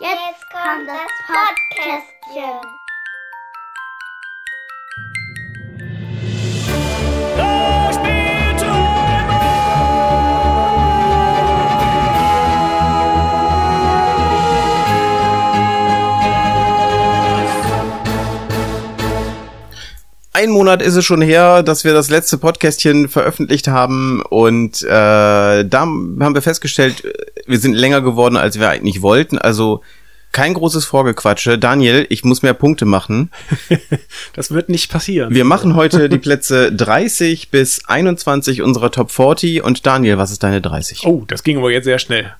Jetzt kommt das Podcastchen. Ein Monat ist es schon her, dass wir das letzte Podcastchen veröffentlicht haben und äh, da haben wir festgestellt, wir sind länger geworden, als wir eigentlich wollten. Also kein großes Vorgequatsche. Daniel, ich muss mehr Punkte machen. das wird nicht passieren. Wir machen heute die Plätze 30 bis 21 unserer Top 40 und Daniel, was ist deine 30? Oh, das ging aber jetzt sehr schnell.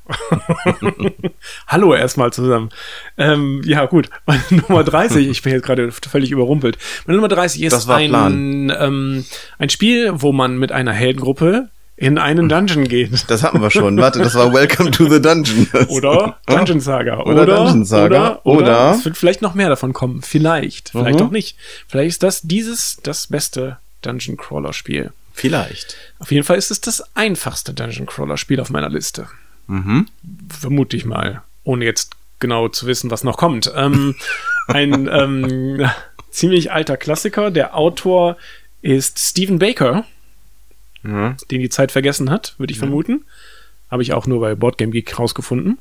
Hallo erstmal zusammen. Ähm, ja, gut. Meine Nummer 30, ich bin jetzt gerade völlig überrumpelt. Meine Nummer 30 ist ein, ähm, ein Spiel, wo man mit einer Heldengruppe in einen Dungeon geht. Das hatten wir schon. Warte, das war Welcome to the Dungeon. oder Dungeon Saga. Oder, oder Dungeon Saga. Oder, oder, oder, es wird vielleicht noch mehr davon kommen. Vielleicht. Vielleicht mhm. auch nicht. Vielleicht ist das dieses das beste Dungeon Crawler Spiel. Vielleicht. Auf jeden Fall ist es das einfachste Dungeon Crawler Spiel auf meiner Liste. Mhm. Vermute ich mal. Ohne jetzt genau zu wissen, was noch kommt. Ähm, ein ähm, ziemlich alter Klassiker. Der Autor ist Stephen Baker mhm. den die Zeit vergessen hat, würde ich mhm. vermuten. Habe ich auch nur bei Boardgame Geek rausgefunden.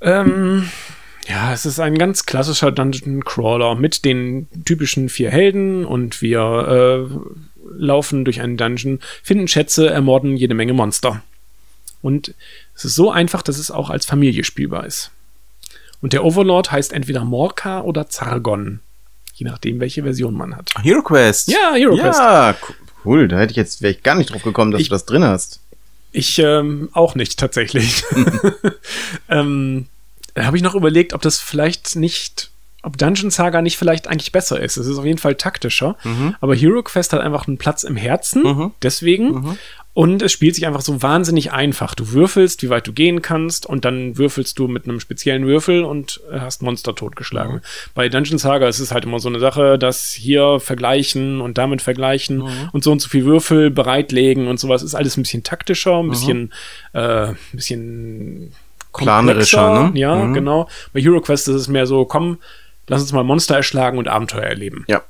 Ähm, ja, es ist ein ganz klassischer Dungeon Crawler mit den typischen vier Helden und wir äh, laufen durch einen Dungeon, finden Schätze, ermorden jede Menge Monster. Und es ist so einfach, dass es auch als Familie spielbar ist. Und der Overlord heißt entweder Morka oder Zargon. Je nachdem, welche Version man hat. Hero Quest. Ja, Hero ja, Quest. Ja, Cool, da hätte ich jetzt wäre ich gar nicht drauf gekommen, dass ich, du das drin hast. Ich ähm, auch nicht tatsächlich. ähm, da habe ich noch überlegt, ob das vielleicht nicht, ob Dungeon Saga nicht vielleicht eigentlich besser ist. Es ist auf jeden Fall taktischer, mhm. aber Hero Quest hat einfach einen Platz im Herzen, mhm. deswegen. Mhm. Und es spielt sich einfach so wahnsinnig einfach. Du würfelst, wie weit du gehen kannst, und dann würfelst du mit einem speziellen Würfel und hast Monster totgeschlagen. Mhm. Bei Dungeon Saga ist es halt immer so eine Sache, dass hier vergleichen und damit vergleichen mhm. und so und so viel Würfel bereitlegen und sowas ist alles ein bisschen taktischer, ein mhm. bisschen, äh, ein bisschen planerischer, ne? Ja, mhm. genau. Bei Hero Quest ist es mehr so, komm, lass uns mal Monster erschlagen und Abenteuer erleben. Ja.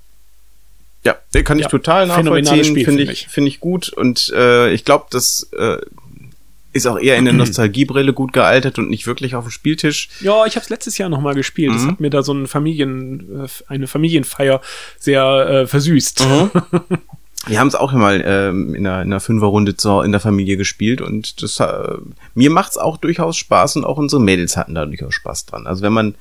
Ja, den kann ich ja, total nachvollziehen. Finde find ich, finde ich gut. Und äh, ich glaube, das äh, ist auch eher in der Nostalgiebrille gut gealtert und nicht wirklich auf dem Spieltisch. Ja, ich habe es letztes Jahr noch mal gespielt. Mhm. Das hat mir da so ein Familien, äh, eine Familienfeier sehr äh, versüßt. Mhm. Wir haben es auch mal ähm, in einer, in einer Fünferrunde zur, in der Familie gespielt und das äh, mir macht's auch durchaus Spaß und auch unsere Mädels hatten da durchaus Spaß dran. Also wenn man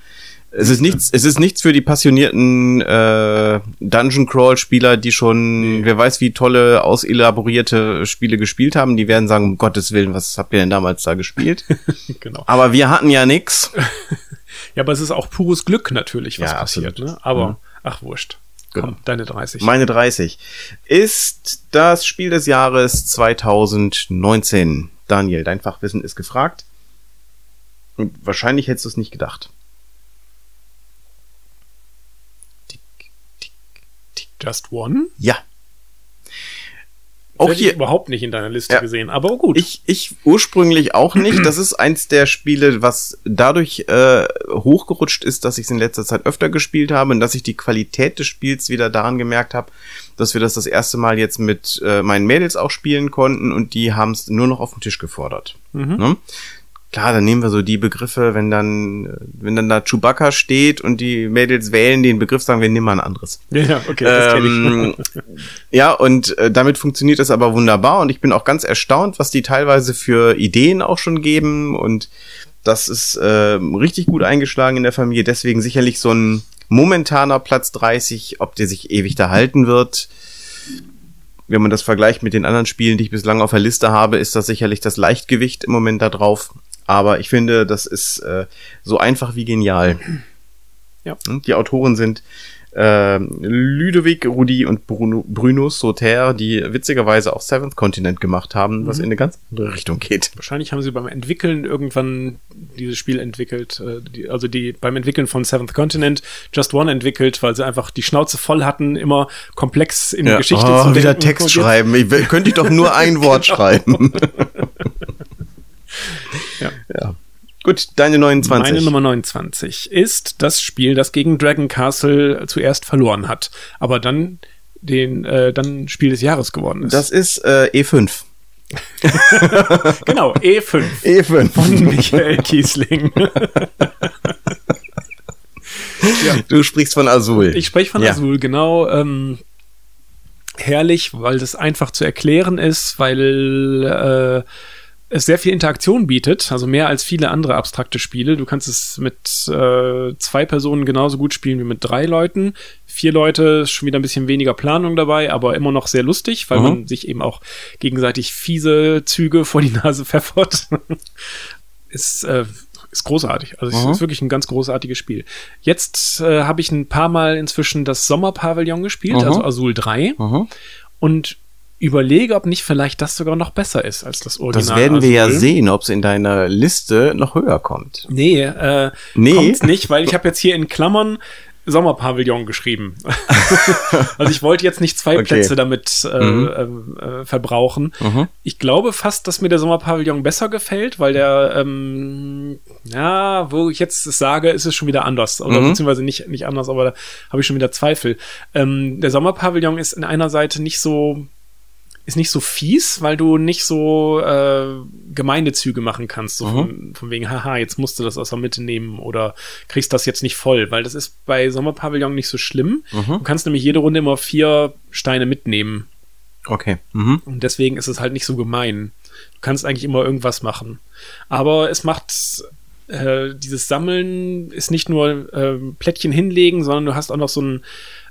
es ist nichts, es ist nichts für die passionierten äh, Dungeon Crawl Spieler, die schon, wer weiß, wie tolle, auselaborierte Spiele gespielt haben. Die werden sagen, um Gottes Willen, was habt ihr denn damals da gespielt? genau. Aber wir hatten ja nix. ja, aber es ist auch pures Glück natürlich, was ja, passiert. Ne? Aber, mhm. ach wurscht. Genau. Komm, deine 30. Meine 30 ist das Spiel des Jahres 2019. Daniel, dein Fachwissen ist gefragt. Und wahrscheinlich hättest du es nicht gedacht. Just One? Ja. Auch hier überhaupt nicht in deiner Liste ja. gesehen, aber gut. Ich, ich ursprünglich auch nicht. Das ist eins der Spiele, was dadurch äh, hochgerutscht ist, dass ich es in letzter Zeit öfter gespielt habe und dass ich die Qualität des Spiels wieder daran gemerkt habe, dass wir das das erste Mal jetzt mit äh, meinen Mädels auch spielen konnten und die haben es nur noch auf den Tisch gefordert. Mhm. Ne? Klar, dann nehmen wir so die Begriffe, wenn dann, wenn dann da Chewbacca steht und die Mädels wählen den Begriff, sagen wir, nimm mal ein anderes. Ja, okay, das ähm, ich. ja, und äh, damit funktioniert das aber wunderbar und ich bin auch ganz erstaunt, was die teilweise für Ideen auch schon geben und das ist äh, richtig gut eingeschlagen in der Familie, deswegen sicherlich so ein momentaner Platz 30, ob der sich ewig da halten wird. Wenn man das vergleicht mit den anderen Spielen, die ich bislang auf der Liste habe, ist das sicherlich das Leichtgewicht im Moment da drauf. Aber ich finde, das ist äh, so einfach wie genial. Ja. Hm, die Autoren sind äh, Ludovic Rudi und Bruno, Bruno Sauter, die witzigerweise auch Seventh Continent gemacht haben, mhm. was in eine ganz andere Richtung geht. Wahrscheinlich haben sie beim Entwickeln irgendwann dieses Spiel entwickelt, äh, die, also die beim Entwickeln von Seventh Continent Just One entwickelt, weil sie einfach die Schnauze voll hatten, immer komplex in ja. Geschichte oh, zu wieder. Text schreiben. Ich, könnte ich doch nur ein Wort schreiben. Ja. ja. Gut, deine 29. Meine Nummer 29 ist das Spiel, das gegen Dragon Castle zuerst verloren hat, aber dann den äh, dann Spiel des Jahres geworden ist. Das ist äh, E5. genau, E5. E5. Von Michael Kiesling. ja. Du sprichst von Azul. Ich spreche von ja. Azul, genau. Ähm, herrlich, weil das einfach zu erklären ist, weil äh, es sehr viel Interaktion bietet, also mehr als viele andere abstrakte Spiele. Du kannst es mit äh, zwei Personen genauso gut spielen wie mit drei Leuten. Vier Leute ist schon wieder ein bisschen weniger Planung dabei, aber immer noch sehr lustig, weil mhm. man sich eben auch gegenseitig fiese Züge vor die Nase pfeffert. ist, äh, ist großartig. Also mhm. es ist wirklich ein ganz großartiges Spiel. Jetzt äh, habe ich ein paar Mal inzwischen das Sommerpavillon gespielt, mhm. also Azul 3. Mhm. Und überlege, ob nicht vielleicht das sogar noch besser ist als das Original. Das werden wir ja sehen, ob es in deiner Liste noch höher kommt. Nee, äh, nee. kommt's nicht, weil ich habe jetzt hier in Klammern Sommerpavillon geschrieben. also ich wollte jetzt nicht zwei okay. Plätze damit äh, mhm. äh, verbrauchen. Mhm. Ich glaube fast, dass mir der Sommerpavillon besser gefällt, weil der, ähm, ja, wo ich jetzt es sage, ist es schon wieder anders. Oder mhm. beziehungsweise nicht, nicht anders, aber da habe ich schon wieder Zweifel. Ähm, der Sommerpavillon ist in einer Seite nicht so ist nicht so fies, weil du nicht so äh, Gemeindezüge machen kannst, so mhm. von, von, wegen, haha, jetzt musst du das aus der Mitte nehmen oder kriegst das jetzt nicht voll, weil das ist bei Sommerpavillon nicht so schlimm. Mhm. Du kannst nämlich jede Runde immer vier Steine mitnehmen. Okay. Mhm. Und deswegen ist es halt nicht so gemein. Du kannst eigentlich immer irgendwas machen. Aber es macht äh, dieses Sammeln ist nicht nur äh, Plättchen hinlegen, sondern du hast auch noch so ein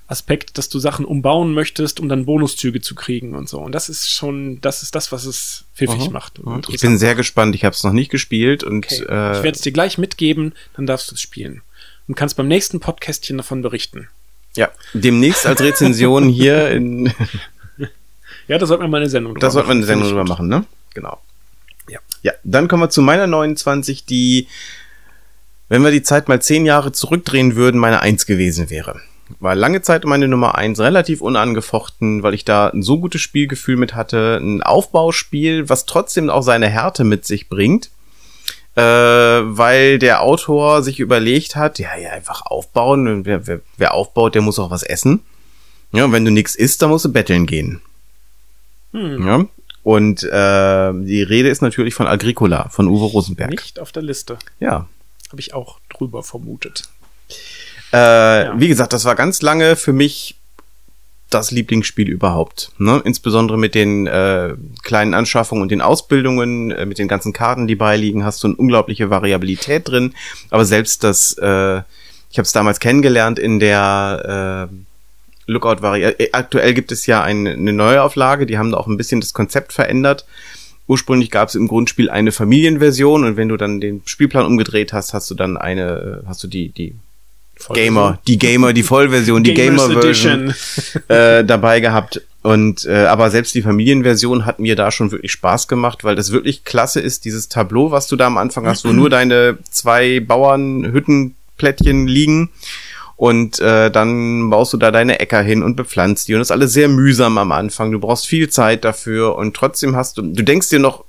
Aspekt, dass du Sachen umbauen möchtest, um dann Bonuszüge zu kriegen und so. Und das ist schon, das ist das, was es pfiffig Aha. macht. Ich bin sehr gespannt. Ich habe es noch nicht gespielt und okay. äh, ich werde es dir gleich mitgeben, dann darfst du es spielen und kannst beim nächsten Podcastchen davon berichten. Ja, demnächst als Rezension hier in. ja, da sollten wir mal eine Sendung drüber Da sollten wir eine Sendung drüber machen, ne? Genau. Ja. Ja, dann kommen wir zu meiner 29, die, wenn wir die Zeit mal zehn Jahre zurückdrehen würden, meine Eins gewesen wäre war lange Zeit meine Nummer eins, relativ unangefochten, weil ich da ein so gutes Spielgefühl mit hatte. Ein Aufbauspiel, was trotzdem auch seine Härte mit sich bringt. Äh, weil der Autor sich überlegt hat, ja, ja, einfach aufbauen. Wer, wer, wer aufbaut, der muss auch was essen. Ja, und wenn du nichts isst, dann musst du betteln gehen. Hm. Ja. Und äh, die Rede ist natürlich von Agricola, von Uwe Rosenberg. Nicht auf der Liste. Ja. Habe ich auch drüber vermutet. Äh, ja. Wie gesagt, das war ganz lange für mich das Lieblingsspiel überhaupt. Ne? Insbesondere mit den äh, kleinen Anschaffungen und den Ausbildungen, äh, mit den ganzen Karten, die beiliegen, hast du eine unglaubliche Variabilität drin. Aber selbst das, äh, ich habe es damals kennengelernt in der äh, Lookout-Variante. Äh, aktuell gibt es ja ein, eine Neuauflage, die haben da auch ein bisschen das Konzept verändert. Ursprünglich gab es im Grundspiel eine Familienversion und wenn du dann den Spielplan umgedreht hast, hast du dann eine, äh, hast du die, die Gamer, die Gamer, die Vollversion, die Gamer-Version äh, dabei gehabt. Und äh, aber selbst die Familienversion hat mir da schon wirklich Spaß gemacht, weil das wirklich klasse ist, dieses Tableau, was du da am Anfang hast, wo nur deine zwei Bauernhüttenplättchen liegen. Und äh, dann baust du da deine Äcker hin und bepflanzt die. Und das ist alles sehr mühsam am Anfang. Du brauchst viel Zeit dafür und trotzdem hast du, du denkst dir noch,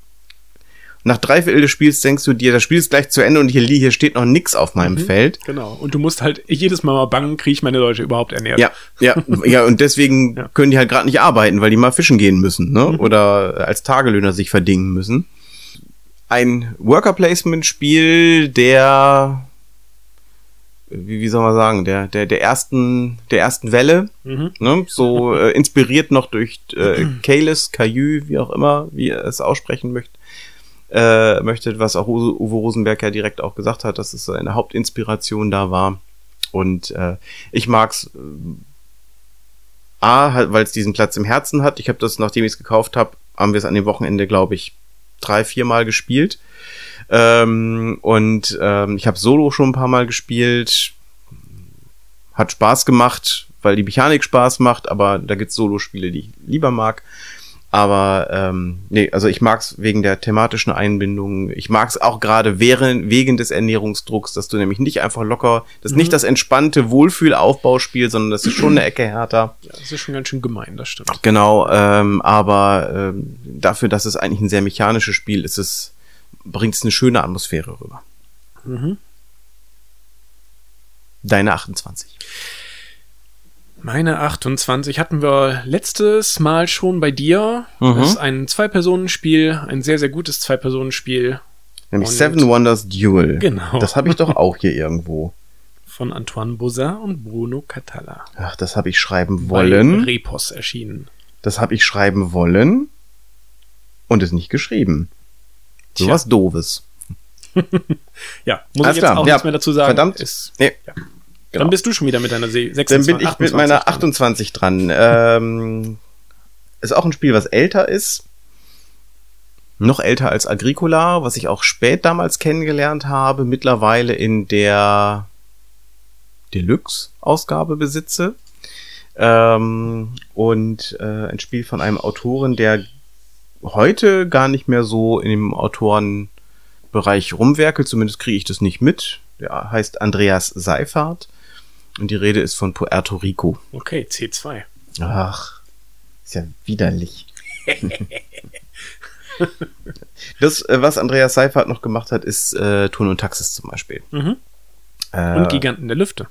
nach drei Viertel des Spiels denkst du dir, das Spiel ist gleich zu Ende und hier, hier steht noch nix auf meinem mhm, Feld. Genau. Und du musst halt jedes Mal mal bangen, kriege ich meine Leute überhaupt ernährt. Ja, ja, ja. Und deswegen ja. können die halt gerade nicht arbeiten, weil die mal fischen gehen müssen, ne? Mhm. Oder als Tagelöhner sich verdingen müssen. Ein Worker Placement Spiel, der wie, wie soll man sagen, der, der, der ersten, der ersten Welle, mhm. ne? so äh, inspiriert noch durch äh, Kalis, Caillou, wie auch immer, wie er es aussprechen möchte äh, möchte, was auch Uwe Rosenberg ja direkt auch gesagt hat, dass es seine Hauptinspiration da war. Und äh, ich mag's äh, A, weil es diesen Platz im Herzen hat. Ich habe das, nachdem ich es gekauft habe, haben wir es an dem Wochenende, glaube ich, drei, vier Mal gespielt. Ähm, und ähm, ich habe Solo schon ein paar Mal gespielt. Hat Spaß gemacht, weil die Mechanik Spaß macht, aber da gibt's Solo-Spiele, die ich lieber mag. Aber ähm, nee, also ich mag's wegen der thematischen Einbindung. Ich mag's auch gerade während, wegen des Ernährungsdrucks, dass du nämlich nicht einfach locker, das ist mhm. nicht das entspannte Wohlfühlaufbauspiel, sondern das ist schon eine Ecke härter. Ja, das ist schon ganz schön gemein, das stimmt. Genau, ähm, aber ähm, dafür, dass es eigentlich ein sehr mechanisches Spiel ist, es bringt es eine schöne Atmosphäre rüber. Mhm. Deine 28. Meine 28 hatten wir letztes Mal schon bei dir. Mhm. Das ist ein Zwei-Personen-Spiel, ein sehr, sehr gutes Zwei-Personen-Spiel Nämlich Und- Seven Wonders Duel. Genau. Das habe ich doch auch hier irgendwo. von Antoine Bozin und Bruno Catala. Ach, das habe ich schreiben Bei wollen. Repos erschienen. Das habe ich schreiben wollen und es nicht geschrieben. So Tja. was Doofes. Ja, muss Alles ich jetzt klar, auch ja. nichts mehr dazu sagen. Verdammt. Ist, Nee, ja. Genau. Dann bist du schon wieder mit deiner Se- 26, Dann bin ich mit 28 meiner dran. 28 dran. Ähm, ist auch ein Spiel, was älter ist. Noch älter als Agricola, was ich auch spät damals kennengelernt habe, mittlerweile in der Deluxe-Ausgabe besitze. Ähm, und äh, ein Spiel von einem Autoren, der heute gar nicht mehr so in dem Autorenbereich rumwerkelt, zumindest kriege ich das nicht mit. Der heißt Andreas Seifert. Und die Rede ist von Puerto Rico. Okay, C2. Ach, ist ja widerlich. das, äh, was Andreas Seifert noch gemacht hat, ist äh, Turn und Taxis zum Beispiel. Mhm. Äh, Und Giganten der Lüfte.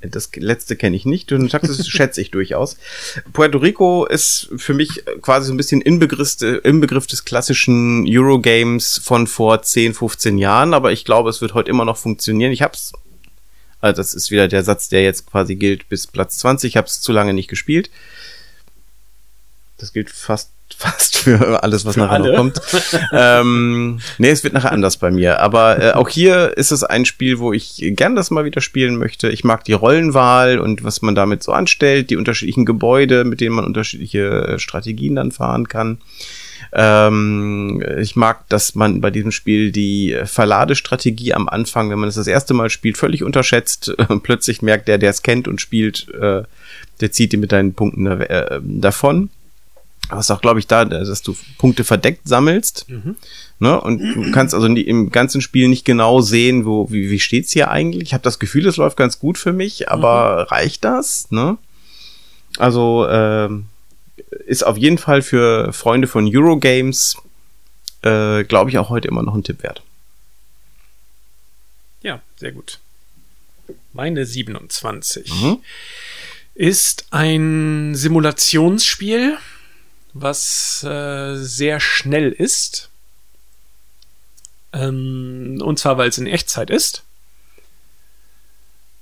das letzte kenne ich nicht. Turn und Taxis schätze ich durchaus. Puerto Rico ist für mich quasi so ein bisschen Inbegriff, Inbegriff des klassischen Eurogames von vor 10, 15 Jahren, aber ich glaube, es wird heute immer noch funktionieren. Ich hab's also das ist wieder der Satz, der jetzt quasi gilt bis Platz 20. Ich habe es zu lange nicht gespielt. Das gilt fast fast für alles, was Für nachher alle. noch kommt. ähm, nee, es wird nachher anders bei mir. Aber äh, auch hier ist es ein Spiel, wo ich gern das mal wieder spielen möchte. Ich mag die Rollenwahl und was man damit so anstellt, die unterschiedlichen Gebäude, mit denen man unterschiedliche äh, Strategien dann fahren kann. Ähm, ich mag, dass man bei diesem Spiel die Verladestrategie am Anfang, wenn man es das erste Mal spielt, völlig unterschätzt. Plötzlich merkt der, der es kennt und spielt, äh, der zieht die mit deinen Punkten äh, davon. Was auch, glaube ich, da, dass du Punkte verdeckt sammelst. Ne? Und du kannst also nie, im ganzen Spiel nicht genau sehen, wo, wie, wie steht's hier eigentlich. Ich habe das Gefühl, es läuft ganz gut für mich, aber reicht das? Ne? Also ähm, ist auf jeden Fall für Freunde von Eurogames, äh, glaube ich, auch heute immer noch ein Tipp wert. Ja, sehr gut. Meine 27 Mhm. ist ein Simulationsspiel, was äh, sehr schnell ist. Ähm, und zwar, weil es in Echtzeit ist.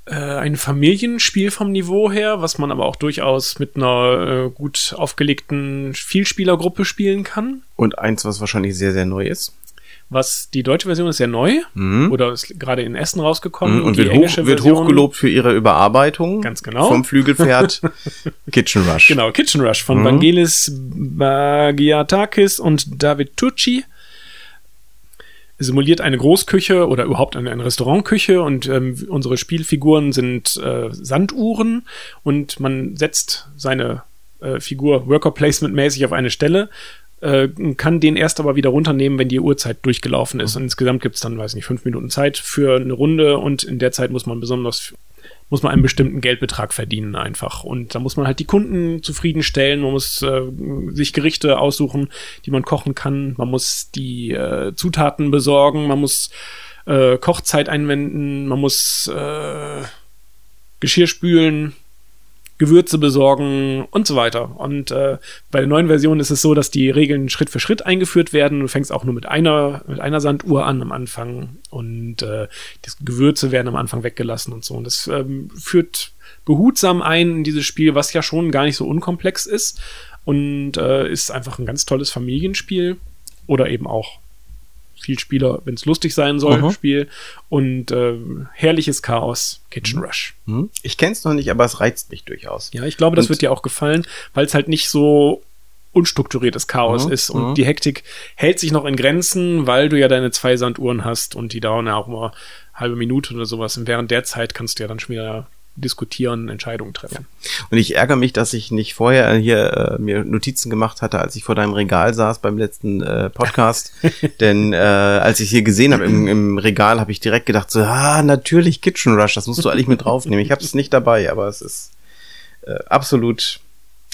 Äh, ein Familienspiel vom Niveau her, was man aber auch durchaus mit einer äh, gut aufgelegten Vielspielergruppe spielen kann. Und eins, was wahrscheinlich sehr, sehr neu ist. Was die deutsche Version ist sehr neu Mhm. oder ist gerade in Essen rausgekommen. Mhm. Und die wird, englische hoch, wird hochgelobt für ihre Überarbeitung. Ganz genau. Vom Flügelpferd Kitchen Rush. Genau, Kitchen Rush von Mhm. Vangelis Bagiatakis und David Tucci. Simuliert eine Großküche oder überhaupt eine, eine Restaurantküche und ähm, unsere Spielfiguren sind äh, Sanduhren und man setzt seine äh, Figur Worker Placement mäßig auf eine Stelle, äh, kann den erst aber wieder runternehmen, wenn die Uhrzeit durchgelaufen ist. Und insgesamt gibt es dann, weiß nicht, fünf Minuten Zeit für eine Runde und in der Zeit muss man besonders muss man einen bestimmten Geldbetrag verdienen einfach. Und da muss man halt die Kunden zufriedenstellen, man muss äh, sich Gerichte aussuchen, die man kochen kann, man muss die äh, Zutaten besorgen, man muss äh, Kochzeit einwenden, man muss äh, Geschirr spülen, Gewürze besorgen und so weiter. Und äh, bei der neuen Version ist es so, dass die Regeln Schritt für Schritt eingeführt werden. Du fängst auch nur mit einer, mit einer Sanduhr an am Anfang und äh, die Gewürze werden am Anfang weggelassen und so. Und das ähm, führt behutsam ein in dieses Spiel, was ja schon gar nicht so unkomplex ist und äh, ist einfach ein ganz tolles Familienspiel oder eben auch Vielspieler, wenn es lustig sein soll, Mhm. Spiel und äh, herrliches Chaos, Kitchen Rush. Hm? Ich kenn's noch nicht, aber es reizt mich durchaus. Ja, ich glaube, das Und- wird dir auch gefallen, weil es halt nicht so unstrukturiertes Chaos Mhm, ist und mhm. die Hektik hält sich noch in Grenzen, weil du ja deine zwei Sanduhren hast und die dauern ja auch immer halbe Minute oder sowas. Und während der Zeit kannst du ja dann schon wieder diskutieren, Entscheidungen treffen. Und ich ärgere mich, dass ich nicht vorher hier äh, mir Notizen gemacht hatte, als ich vor deinem Regal saß beim letzten äh, Podcast. Denn äh, als ich hier gesehen habe im, im Regal, habe ich direkt gedacht, so, ah, natürlich Kitchen Rush, das musst du eigentlich mit draufnehmen. Ich habe es nicht dabei, aber es ist äh, absolut.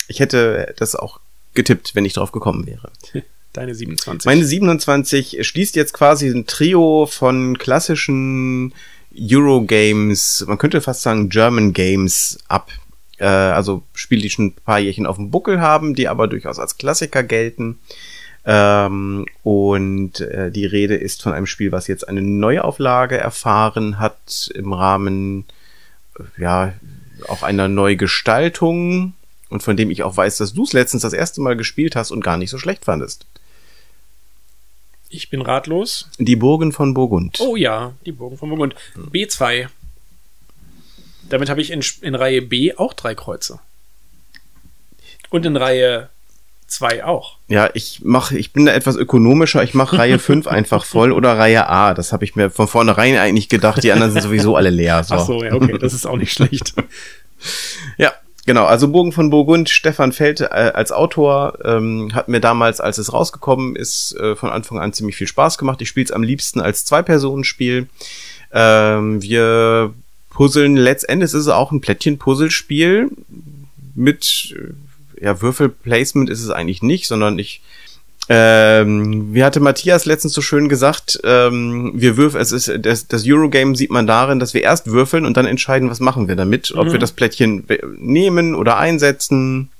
Ich hätte das auch getippt, wenn ich drauf gekommen wäre. Deine 27. Meine 27 schließt jetzt quasi ein Trio von klassischen Eurogames, man könnte fast sagen German Games ab. Äh, also Spiele, die schon ein paar Jährchen auf dem Buckel haben, die aber durchaus als Klassiker gelten. Ähm, und äh, die Rede ist von einem Spiel, was jetzt eine Neuauflage erfahren hat im Rahmen äh, ja auch einer Neugestaltung und von dem ich auch weiß, dass du es letztens das erste Mal gespielt hast und gar nicht so schlecht fandest. Ich bin ratlos. Die Burgen von Burgund. Oh ja, die Burgen von Burgund. B2. Damit habe ich in, in Reihe B auch drei Kreuze. Und in Reihe 2 auch. Ja, ich mache, ich bin da etwas ökonomischer. Ich mache Reihe 5 einfach voll oder Reihe A. Das habe ich mir von vornherein eigentlich gedacht. Die anderen sind sowieso alle leer. So. Ach so, ja, okay, das ist auch nicht schlecht. ja, Genau, also Burgen von Burgund, Stefan Feld äh, als Autor ähm, hat mir damals, als es rausgekommen ist, äh, von Anfang an ziemlich viel Spaß gemacht. Ich spiele es am liebsten als Zwei-Personen-Spiel. Ähm, wir puzzeln, letztendlich ist es auch ein Plättchen-Puzzlespiel mit äh, ja, Würfelplacement ist es eigentlich nicht, sondern ich ähm, wie hatte Matthias letztens so schön gesagt, ähm, wir würfeln, es ist das, das Eurogame sieht man darin, dass wir erst würfeln und dann entscheiden, was machen wir damit, ob mhm. wir das Plättchen nehmen oder einsetzen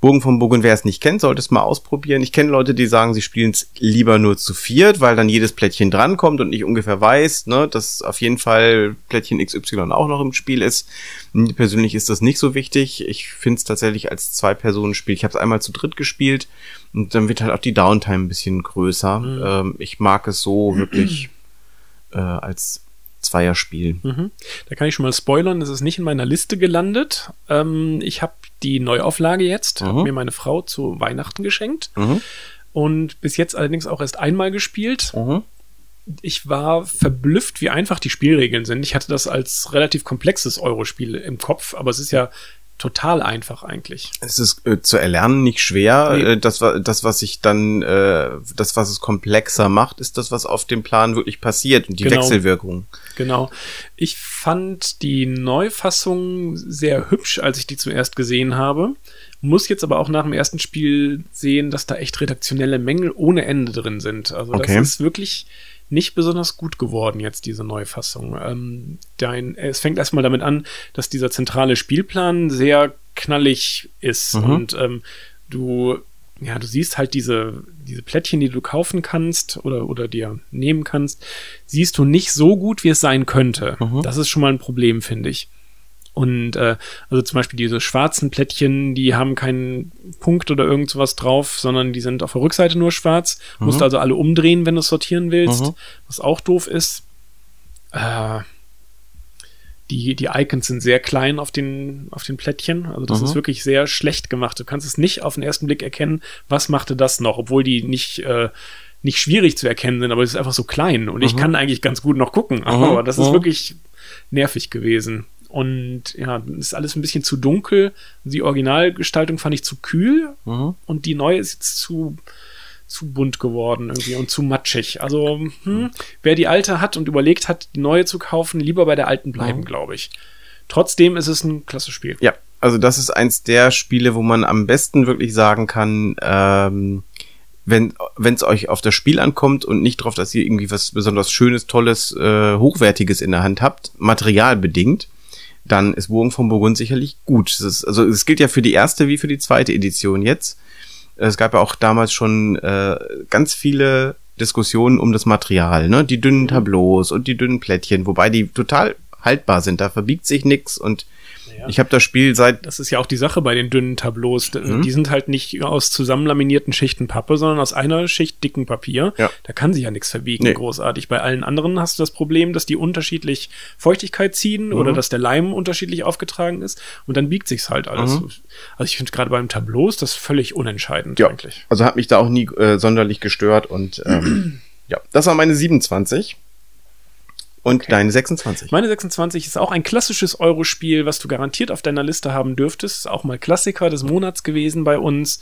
Bogen vom Bogen, wer es nicht kennt, sollte es mal ausprobieren. Ich kenne Leute, die sagen, sie spielen es lieber nur zu viert, weil dann jedes Plättchen drankommt und nicht ungefähr weiß, ne, dass auf jeden Fall Plättchen XY auch noch im Spiel ist. Persönlich ist das nicht so wichtig. Ich finde es tatsächlich als Zwei-Personen-Spiel. Ich habe es einmal zu dritt gespielt und dann wird halt auch die Downtime ein bisschen größer. Mhm. Ähm, ich mag es so wirklich äh, als Zweierspiel. Mhm. Da kann ich schon mal spoilern, es ist nicht in meiner Liste gelandet. Ähm, ich habe die Neuauflage jetzt, mhm. habe mir meine Frau zu Weihnachten geschenkt mhm. und bis jetzt allerdings auch erst einmal gespielt. Mhm. Ich war verblüfft, wie einfach die Spielregeln sind. Ich hatte das als relativ komplexes Eurospiel im Kopf, aber es ist ja total einfach eigentlich. Es ist äh, zu erlernen nicht schwer. Nee. Äh, das, das, was sich dann, äh, das, was es komplexer macht, ist das, was auf dem Plan wirklich passiert und die genau. Wechselwirkung. Genau. Ich fand die Neufassung sehr hübsch, als ich die zuerst gesehen habe. Muss jetzt aber auch nach dem ersten Spiel sehen, dass da echt redaktionelle Mängel ohne Ende drin sind. Also okay. das ist wirklich nicht besonders gut geworden, jetzt diese Neufassung. Ähm, dein, es fängt erstmal damit an, dass dieser zentrale Spielplan sehr knallig ist mhm. und ähm, du ja, du siehst halt diese, diese Plättchen, die du kaufen kannst oder, oder dir nehmen kannst, siehst du nicht so gut, wie es sein könnte. Mhm. Das ist schon mal ein Problem, finde ich. Und äh, also zum Beispiel diese schwarzen Plättchen, die haben keinen Punkt oder irgend sowas drauf, sondern die sind auf der Rückseite nur schwarz. Mhm. Musst also alle umdrehen, wenn du es sortieren willst, mhm. was auch doof ist. Äh, die, die Icons sind sehr klein auf den, auf den Plättchen. Also das mhm. ist wirklich sehr schlecht gemacht. Du kannst es nicht auf den ersten Blick erkennen, was machte das noch, obwohl die nicht, äh, nicht schwierig zu erkennen sind, aber es ist einfach so klein. Und ich mhm. kann eigentlich ganz gut noch gucken. Mhm. Aber das ist mhm. wirklich nervig gewesen. Und ja, ist alles ein bisschen zu dunkel. Die Originalgestaltung fand ich zu kühl mhm. und die neue ist jetzt zu, zu bunt geworden irgendwie und zu matschig. Also, hm, wer die alte hat und überlegt hat, die neue zu kaufen, lieber bei der alten bleiben, mhm. glaube ich. Trotzdem ist es ein klasse Spiel. Ja, also das ist eins der Spiele, wo man am besten wirklich sagen kann, ähm, wenn es euch auf das Spiel ankommt und nicht darauf, dass ihr irgendwie was besonders Schönes, Tolles, äh, Hochwertiges in der Hand habt, materialbedingt, dann ist Burgen von Burgund sicherlich gut. Ist, also es gilt ja für die erste wie für die zweite Edition jetzt. Es gab ja auch damals schon äh, ganz viele Diskussionen um das Material, ne? Die dünnen Tableaus und die dünnen Plättchen, wobei die total haltbar sind. Da verbiegt sich nix und ja. Ich habe das Spiel seit. Das ist ja auch die Sache bei den dünnen Tableaus. Mhm. Die sind halt nicht aus zusammenlaminierten Schichten Pappe, sondern aus einer Schicht dicken Papier. Ja. Da kann sich ja nichts verbiegen, nee. großartig. Bei allen anderen hast du das Problem, dass die unterschiedlich Feuchtigkeit ziehen mhm. oder dass der Leim unterschiedlich aufgetragen ist und dann biegt sich's halt alles. Mhm. Also ich finde gerade beim Tableau ist das völlig unentscheidend ja. eigentlich. Also hat mich da auch nie äh, sonderlich gestört und ähm, ja, das war meine 27. Und okay. deine 26. Meine 26 ist auch ein klassisches Eurospiel, was du garantiert auf deiner Liste haben dürftest. Auch mal Klassiker des Monats gewesen bei uns.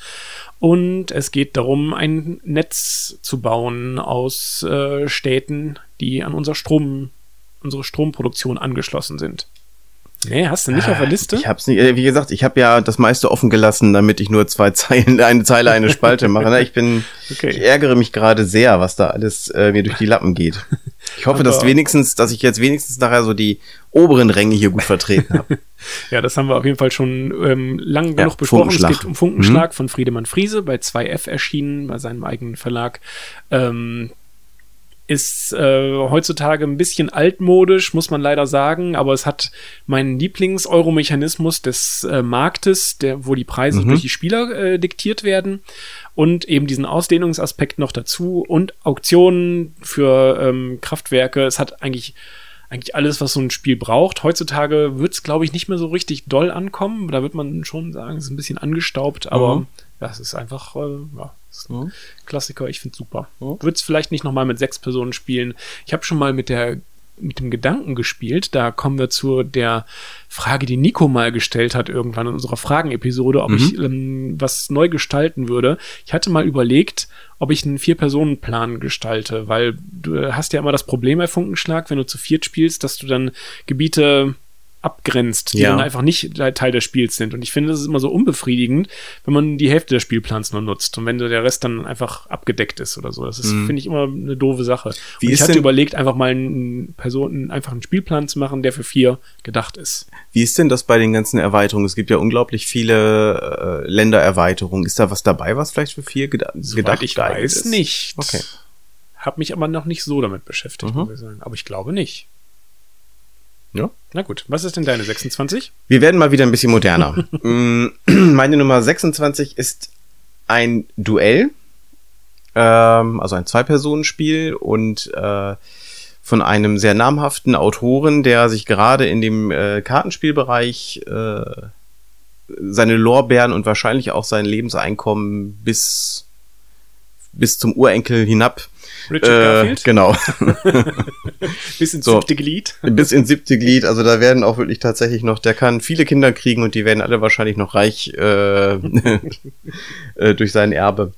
Und es geht darum, ein Netz zu bauen aus äh, Städten, die an unser Strom, unsere Stromproduktion angeschlossen sind. Nee, hast du nicht auf der Liste? Ich hab's nicht, äh, wie gesagt, ich habe ja das meiste offen gelassen, damit ich nur zwei Zeilen, eine Zeile, eine Spalte mache. Ne? Ich bin, Okay. ich ärgere mich gerade sehr, was da alles äh, mir durch die Lappen geht. Ich hoffe, dass wenigstens, dass ich jetzt wenigstens nachher so die oberen Ränge hier gut vertreten habe. Ja, das haben wir auf jeden Fall schon ähm, lang Ja, genug besprochen. Funkenschlag. Es geht um Funkenschlag von Friedemann Friese bei 2F erschienen, bei seinem eigenen Verlag. Ähm, ist äh, heutzutage ein bisschen altmodisch, muss man leider sagen, aber es hat meinen Lieblings-Euro-Mechanismus des äh, Marktes, der, wo die Preise durch die Spieler äh, diktiert werden und eben diesen Ausdehnungsaspekt noch dazu und Auktionen für ähm, Kraftwerke. Es hat eigentlich eigentlich alles, was so ein Spiel braucht. Heutzutage wird es, glaube ich, nicht mehr so richtig doll ankommen. Da wird man schon sagen, es ist ein bisschen angestaubt, aber Mhm. Ja, es ist einfach äh, ja, ist ein Mhm. Klassiker. Ich finde super. Mhm. Würde es vielleicht nicht nochmal mit sechs Personen spielen. Ich habe schon mal mit der mit dem Gedanken gespielt. Da kommen wir zu der Frage, die Nico mal gestellt hat irgendwann in unserer Fragenepisode, ob ich ähm, was neu gestalten würde. Ich hatte mal überlegt, ob ich einen Vier-Personen-Plan gestalte, weil du hast ja immer das Problem bei Funkenschlag, wenn du zu viert spielst, dass du dann Gebiete abgrenzt, die Ja. dann einfach nicht Teil des Spiels sind. Und ich finde, das ist immer so unbefriedigend, wenn man die Hälfte des Spielplans nur nutzt und wenn der Rest dann einfach abgedeckt ist oder so. Das ist, finde ich, immer eine doofe Sache. Mhm. Wie und ich hatte denn- überlegt, einfach mal einen Personen, einfach einen Spielplan zu machen, der für vier gedacht ist. Wie ist denn das bei den ganzen Erweiterungen? Es gibt ja unglaublich viele äh, Ländererweiterungen. Ist da was dabei, was vielleicht für vier geda Soweit gedacht ich weiß ist? nicht. Okay. Hab mich aber noch nicht so damit beschäftigt, Mhm. muss ich sagen. Aber ich glaube nicht. Ja. Na gut, was ist denn deine 26? Wir werden mal wieder ein bisschen moderner. Mm, Meine Nummer 26 ist ein Duell, ähm, also ein Zwei-Personen-Spiel und äh, von einem sehr namhaften Autoren, der sich gerade in dem äh, Kartenspielbereich äh, seine Lorbeeren und wahrscheinlich auch sein Lebenseinkommen bis bis zum Urenkel hinab Richard äh, Garfield? genau Bis ins so. siebte Glied. bis ins siebte Glied. Also da werden auch wirklich tatsächlich noch, der kann viele Kinder kriegen und die werden alle wahrscheinlich noch reich äh, äh, durch sein Erbe.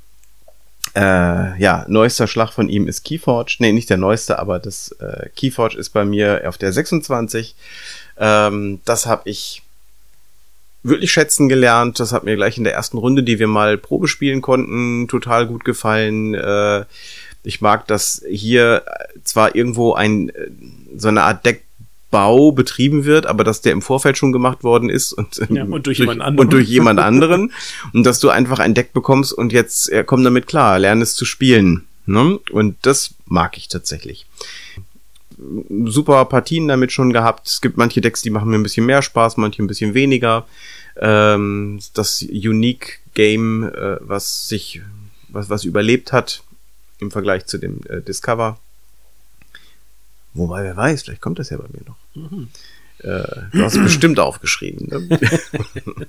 Äh, ja, neuester Schlag von ihm ist Keyforge. Nee, nicht der neueste, aber das äh, Keyforge ist bei mir auf der 26. Ähm, das habe ich wirklich schätzen gelernt. Das hat mir gleich in der ersten Runde, die wir mal Probe spielen konnten, total gut gefallen. Äh, ich mag, dass hier zwar irgendwo ein äh, so eine Art Deckbau betrieben wird, aber dass der im Vorfeld schon gemacht worden ist und, Ja, und durch jemand anderen. und durch jemand anderen und dass du einfach ein Deck bekommst und jetzt ja, komm damit klar, lerne es zu spielen. Ne? Und das mag ich tatsächlich super Partien damit schon gehabt. Es gibt manche Decks, die machen mir ein bisschen mehr Spaß, manche ein bisschen weniger. Ähm, das Unique Game, äh, was sich, was, was überlebt hat im Vergleich zu dem äh, Discover. Wobei, wer weiß, vielleicht kommt das ja bei mir noch. Äh, du hast es bestimmt aufgeschrieben. Ne?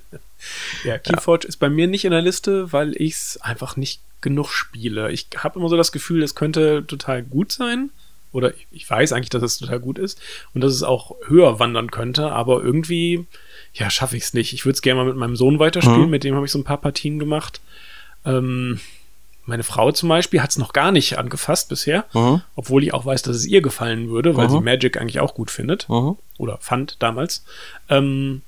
Ja, Keyforge ist bei mir nicht in der Liste, weil ich es einfach nicht genug spiele. Ich habe immer so das Gefühl, es könnte total gut sein. Oder ich, ich weiß eigentlich, dass es total gut ist und dass es auch höher wandern könnte, aber irgendwie, ja, schaffe ich es nicht. Ich würde es gerne mal mit meinem Sohn weiterspielen, Mhm. mit dem habe ich so ein paar Partien gemacht. Ähm, meine Frau zum Beispiel hat es noch gar nicht angefasst bisher, Mhm. obwohl ich auch weiß, dass es ihr gefallen würde, weil Mhm. sie Magic eigentlich auch gut findet Mhm. oder fand damals. Ähm,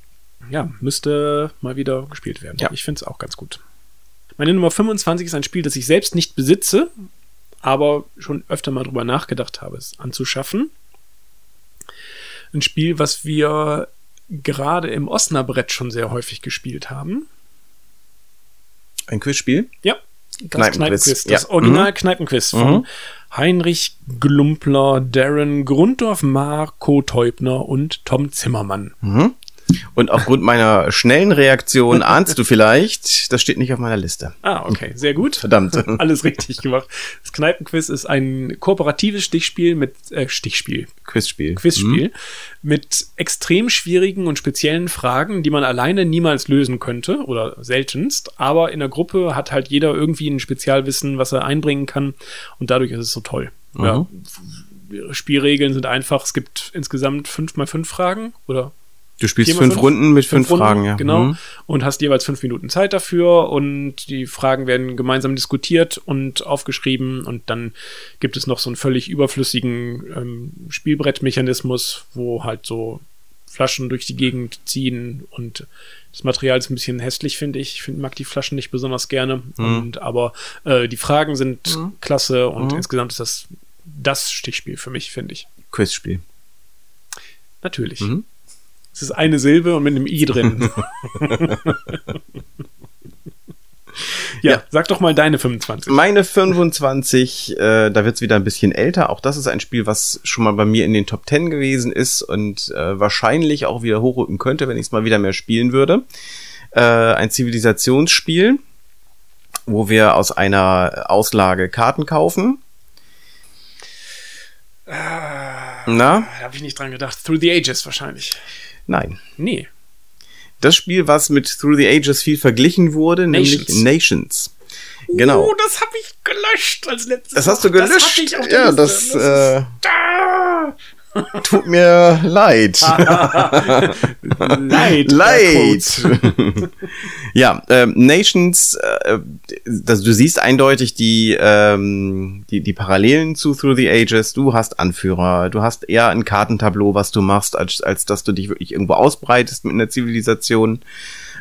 ja, müsste mal wieder gespielt werden. Ja. Ich finde es auch ganz gut. Meine Nummer 25 ist ein Spiel, das ich selbst nicht besitze, aber schon öfter mal drüber nachgedacht habe, es anzuschaffen. Ein Spiel, was wir gerade im Osnabrett schon sehr häufig gespielt haben. Ein Quizspiel? Ja, das Kneipenquiz. Das Ja. Original Kneipenquiz von Mhm. Heinrich Glumpler, Darren Grundorf, Marco Teubner und Tom Zimmermann. Mhm. Und aufgrund meiner schnellen Reaktion ahnst du vielleicht, das steht nicht auf meiner Liste. Ah, okay, sehr gut. Verdammt. Alles richtig gemacht. Das Kneipenquiz ist ein kooperatives Stichspiel mit äh, Stichspiel, Quizspiel. Quizspiel mit extrem schwierigen und speziellen Fragen, die man alleine niemals lösen könnte oder seltenst. Aber in der Gruppe hat halt jeder irgendwie ein Spezialwissen, was er einbringen kann und dadurch ist es so toll. Ja. Spielregeln sind einfach. Es gibt insgesamt fünf mal fünf Fragen oder Du spielst mal fünf, Runden mit fünf, Runden, Fragen, ja. Genau. Mhm. Und hast jeweils fünf Minuten Zeit dafür und die Fragen werden gemeinsam diskutiert und aufgeschrieben und dann gibt es noch so einen völlig überflüssigen ähm, Spielbrettmechanismus, wo halt so Flaschen durch die Gegend ziehen und das Material ist ein bisschen hässlich, finde ich. Ich find, mag die Flaschen nicht besonders gerne. Mhm. Und, aber äh, die Fragen sind Mhm. klasse und Mhm. insgesamt ist das das Stichspiel für mich, finde ich. Quizspiel. Natürlich. Mhm. Es ist eine Silbe und mit einem I drin. ja, Ja. sag doch mal deine 25. Meine 25, äh, da wird's wieder ein bisschen älter. Auch das ist ein Spiel, was schon mal bei mir in den Top 10 gewesen ist und äh, wahrscheinlich auch wieder hochrücken könnte, wenn ich es mal wieder mehr spielen würde. Äh, ein Zivilisationsspiel, wo wir aus einer Auslage Karten kaufen. Na? Da habe ich nicht dran gedacht. Through the Ages wahrscheinlich. Nein. Nee. Das Spiel, was mit Through the Ages viel verglichen wurde, Nations. nämlich Nations. Genau. Oh, das habe ich gelöscht als letztes. Das hast du Das gelöscht. hatte ich auf ja, das, ist- äh, Ah! Tut mir leid. Leid. Leid. ja, ähm, Nations, äh, das, du siehst eindeutig die, ähm, die, die Parallelen zu Through the Ages. Du hast Anführer, du hast eher ein Kartentableau, was du machst, als, als dass du dich wirklich irgendwo ausbreitest mit einer Zivilisation.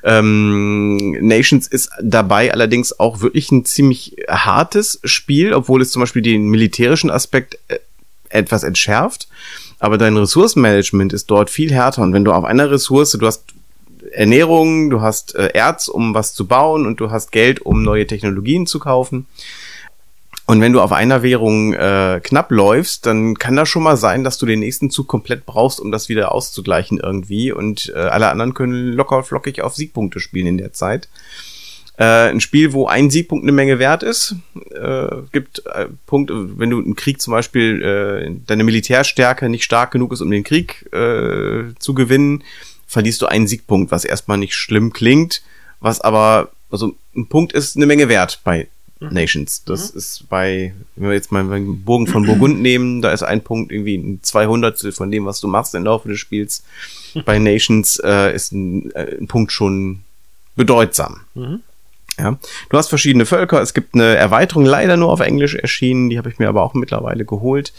Ähm, Nations ist dabei allerdings auch wirklich ein ziemlich hartes Spiel, obwohl es zum Beispiel den militärischen Aspekt äh, etwas entschärft. Aber dein Ressourcenmanagement ist dort viel härter. Und wenn du auf einer Ressource, du hast Ernährung, du hast äh, Erz, um was zu bauen und du hast Geld, um neue Technologien zu kaufen. Und wenn du auf einer Währung äh, knapp läufst, dann kann das schon mal sein, dass du den nächsten Zug komplett brauchst, um das wieder auszugleichen irgendwie. Und äh, alle anderen können locker flockig auf Siegpunkte spielen in der Zeit. Äh, ein Spiel, wo ein Siegpunkt eine Menge wert ist. Äh, gibt äh, Punkte, wenn du im Krieg zum Beispiel äh, deine Militärstärke nicht stark genug ist, um den Krieg äh, zu gewinnen, verlierst du einen Siegpunkt, was erstmal nicht schlimm klingt, was aber, also ein Punkt ist eine Menge wert bei Nations. Das ist bei, wenn wir jetzt mal den Bogen von Burgund nehmen, da ist ein Punkt irgendwie ein Zweihundertstel von dem, was du machst im Laufe des Spiels. Bei Nations äh, ist ein, äh, ein Punkt schon bedeutsam. Mhm. Ja, du hast verschiedene Völker. Es gibt eine Erweiterung, leider nur auf Englisch erschienen. Die habe ich mir aber auch mittlerweile geholt,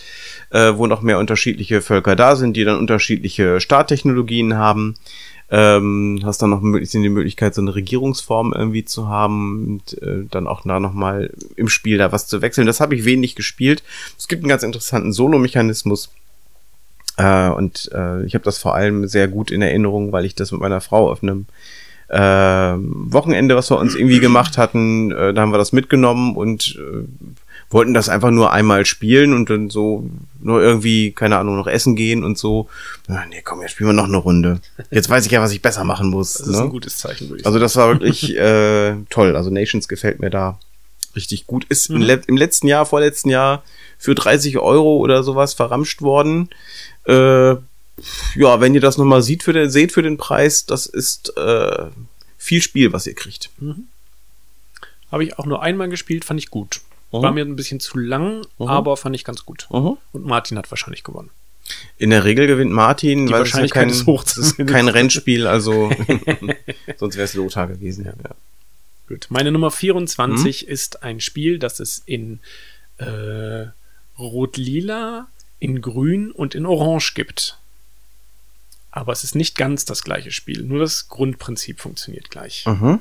äh, wo noch mehr unterschiedliche Völker da sind, die dann unterschiedliche Starttechnologien haben. Ähm, hast dann noch die Möglichkeit, so eine Regierungsform irgendwie zu haben und äh, dann auch da nochmal im Spiel da was zu wechseln. Das habe ich wenig gespielt. Es gibt einen ganz interessanten Solo-Mechanismus. Äh, und äh, ich habe das vor allem sehr gut in Erinnerung, weil ich das mit meiner Frau auf einem äh, Wochenende, was wir uns irgendwie gemacht hatten, äh, da haben wir das mitgenommen und äh, wollten das einfach nur einmal spielen und dann so nur irgendwie, keine Ahnung, noch essen gehen und so. Ja, nee, komm, jetzt spielen wir noch eine Runde. Jetzt weiß ich ja, was ich besser machen muss. Das ist ne? ein gutes Zeichen, würde ich Also das war wirklich äh, toll. Also Nations gefällt mir da richtig gut. Ist Mhm. im, le im letzten Jahr, vorletzten Jahr für 30 Euro oder sowas verramscht worden. Äh, ja, wenn ihr das nochmal seht für den, seht für den Preis, das ist äh, viel Spiel, was ihr kriegt. Habe ich auch nur einmal gespielt, fand ich gut. Mhm. War mir ein bisschen zu lang, Mhm. aber fand ich ganz gut. Und Martin hat wahrscheinlich gewonnen. In der Regel gewinnt Martin, Die weil es ja kein, ist ist kein Rennspiel, also sonst wäre es Lothar gewesen. Ja. Gut. Meine Nummer 24 Mhm. ist ein Spiel, das es in äh, Rot-Lila, in Grün und in Orange gibt. Aber es ist nicht ganz das gleiche Spiel. Nur das Grundprinzip funktioniert gleich. Mhm.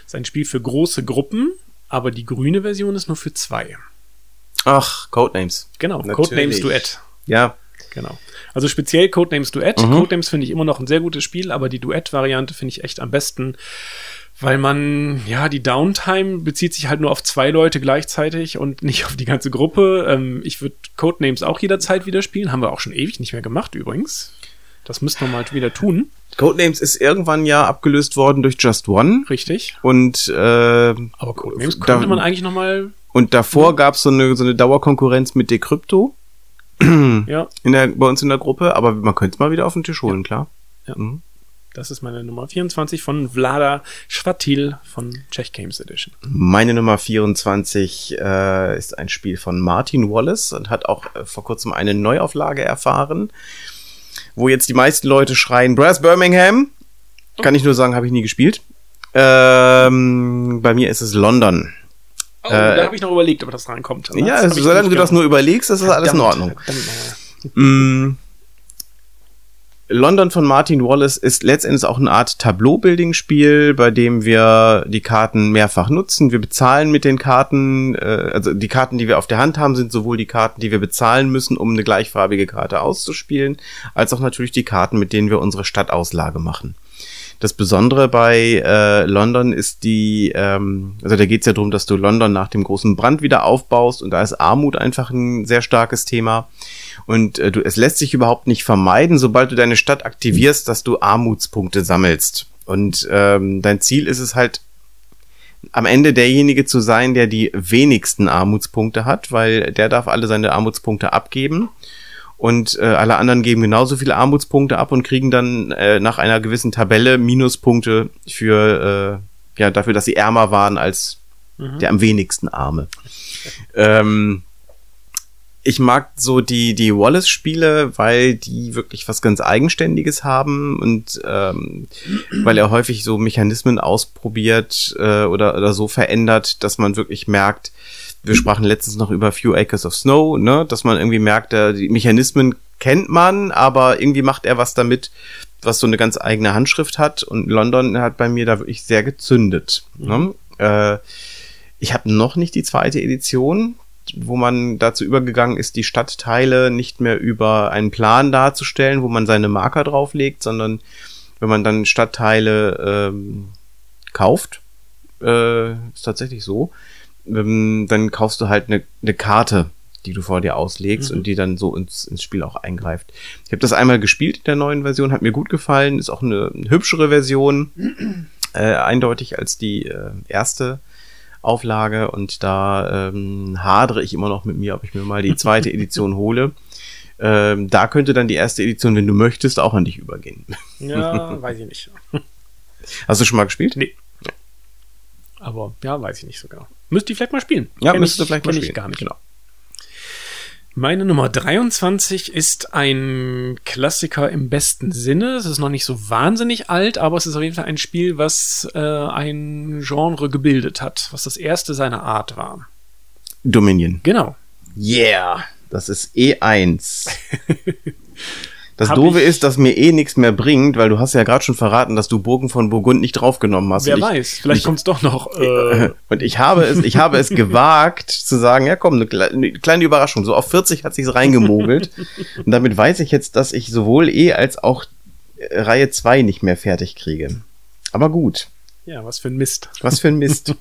Es ist ein Spiel für große Gruppen, aber die grüne Version ist nur für zwei. Ach, Codenames. Genau, Natürlich. Codenames Duett. Ja, Genau. Also speziell Codenames Duett. Mhm. Codenames finde ich immer noch ein sehr gutes Spiel, aber die Duett-Variante finde ich echt am besten, weil man, ja, die Downtime bezieht sich halt nur auf zwei Leute gleichzeitig und nicht auf die ganze Gruppe. Ähm, ich würde Codenames auch jederzeit wieder spielen. Haben wir auch schon ewig nicht mehr gemacht übrigens. Das müssten wir mal wieder tun. Codenames ist irgendwann ja abgelöst worden durch Just One. Richtig. Und, äh, Aber Codenames Da- könnte man eigentlich noch mal, und davor gab's so eine, so eine Dauerkonkurrenz mit Decrypto ja, in der, bei uns in der Gruppe, aber man könnte es mal wieder auf den Tisch holen, klar. Ja. Mhm. das ist meine Nummer 24 von Vlada Schwatil von Czech Games Edition. Meine Nummer 24 äh, ist ein Spiel von Martin Wallace und hat auch äh, vor kurzem eine Neuauflage erfahren, wo jetzt die meisten Leute schreien, Brass Birmingham. Kann ich nur sagen, habe ich nie gespielt. Ähm, bei mir ist es London. Oh, Äh, da habe ich noch überlegt, ob das reinkommt. Ja, solange du das nur überlegst, ist das alles in Ordnung. verdammt. Mm. London von Martin Wallace ist letztendlich auch eine Art Tableau-Building-Spiel, bei dem wir die Karten mehrfach nutzen. Wir bezahlen mit den Karten, äh, also die Karten, die wir auf der Hand haben, sind sowohl die Karten, die wir bezahlen müssen, um eine gleichfarbige Karte auszuspielen, als auch natürlich die Karten, mit denen wir unsere Stadtauslage machen. Das Besondere bei äh, London ist die, ähm, also da geht es ja darum, dass du London nach dem großen Brand wieder aufbaust und da ist Armut einfach ein sehr starkes Thema. Und äh, du, es lässt sich überhaupt nicht vermeiden, sobald du deine Stadt aktivierst, dass du Armutspunkte sammelst. Und ähm, dein Ziel ist es halt, am Ende derjenige zu sein, der die wenigsten Armutspunkte hat, weil der darf alle seine Armutspunkte abgeben. Und äh, alle anderen geben genauso viele Armutspunkte ab und kriegen dann äh, nach einer gewissen Tabelle Minuspunkte für äh, ja dafür, dass sie ärmer waren als mhm. der am wenigsten Arme. Ähm, ich mag so die, die Wallace-Spiele, weil die wirklich was ganz Eigenständiges haben und ähm, weil er häufig so Mechanismen ausprobiert äh, oder, oder so verändert, dass man wirklich merkt, wir sprachen letztens noch über Few Acres of Snow, ne, dass man irgendwie merkt, äh, die Mechanismen kennt man, aber irgendwie macht er was damit, was so eine ganz eigene Handschrift hat und London hat bei mir da wirklich sehr gezündet. Ne? Äh, ich habe noch nicht die zweite Edition, wo man dazu übergegangen ist, die Stadtteile nicht mehr über einen Plan darzustellen, wo man seine Marker drauflegt, sondern wenn man dann Stadtteile ähm, kauft, äh, ist tatsächlich so, ähm, dann kaufst du halt eine, eine Karte, die du vor dir auslegst mhm. und die dann so ins, ins Spiel auch eingreift. Ich habe das einmal gespielt in der neuen Version, hat mir gut gefallen, ist auch eine, eine hübschere Version, äh, eindeutig als die äh, erste Auflage und da ähm, hadere ich immer noch mit mir, ob ich mir mal die zweite Edition hole. Ähm, da könnte dann die erste Edition, wenn du möchtest, auch an dich übergehen. Ja, weiß ich nicht. Hast du schon mal gespielt? Nee. Aber ja, weiß ich nicht so genau. Müsste ich vielleicht mal spielen. Ja, müsste vielleicht mal spielen. Ich gar nicht. Genau. Meine Nummer 23 ist ein Klassiker im besten Sinne. Es ist noch nicht so wahnsinnig alt, aber es ist auf jeden Fall ein Spiel, was äh, ein Genre gebildet hat, was das erste seiner Art war. Dominion. Genau. Yeah, das ist E1. Das Doofe ist, dass mir eh nichts mehr bringt, weil du hast ja gerade schon verraten, dass du Burgen von Burgund nicht draufgenommen hast. Wer ich, weiß, vielleicht kommt es doch noch. Äh. Und ich habe es, ich habe es gewagt zu sagen, ja komm, eine, eine kleine Überraschung. So auf 40 hat sich's reingemogelt. und damit weiß ich jetzt, dass ich sowohl E als auch äh, Reihe 2 nicht mehr fertig kriege. Aber gut. Ja, was für ein Mist. Was für ein Mist.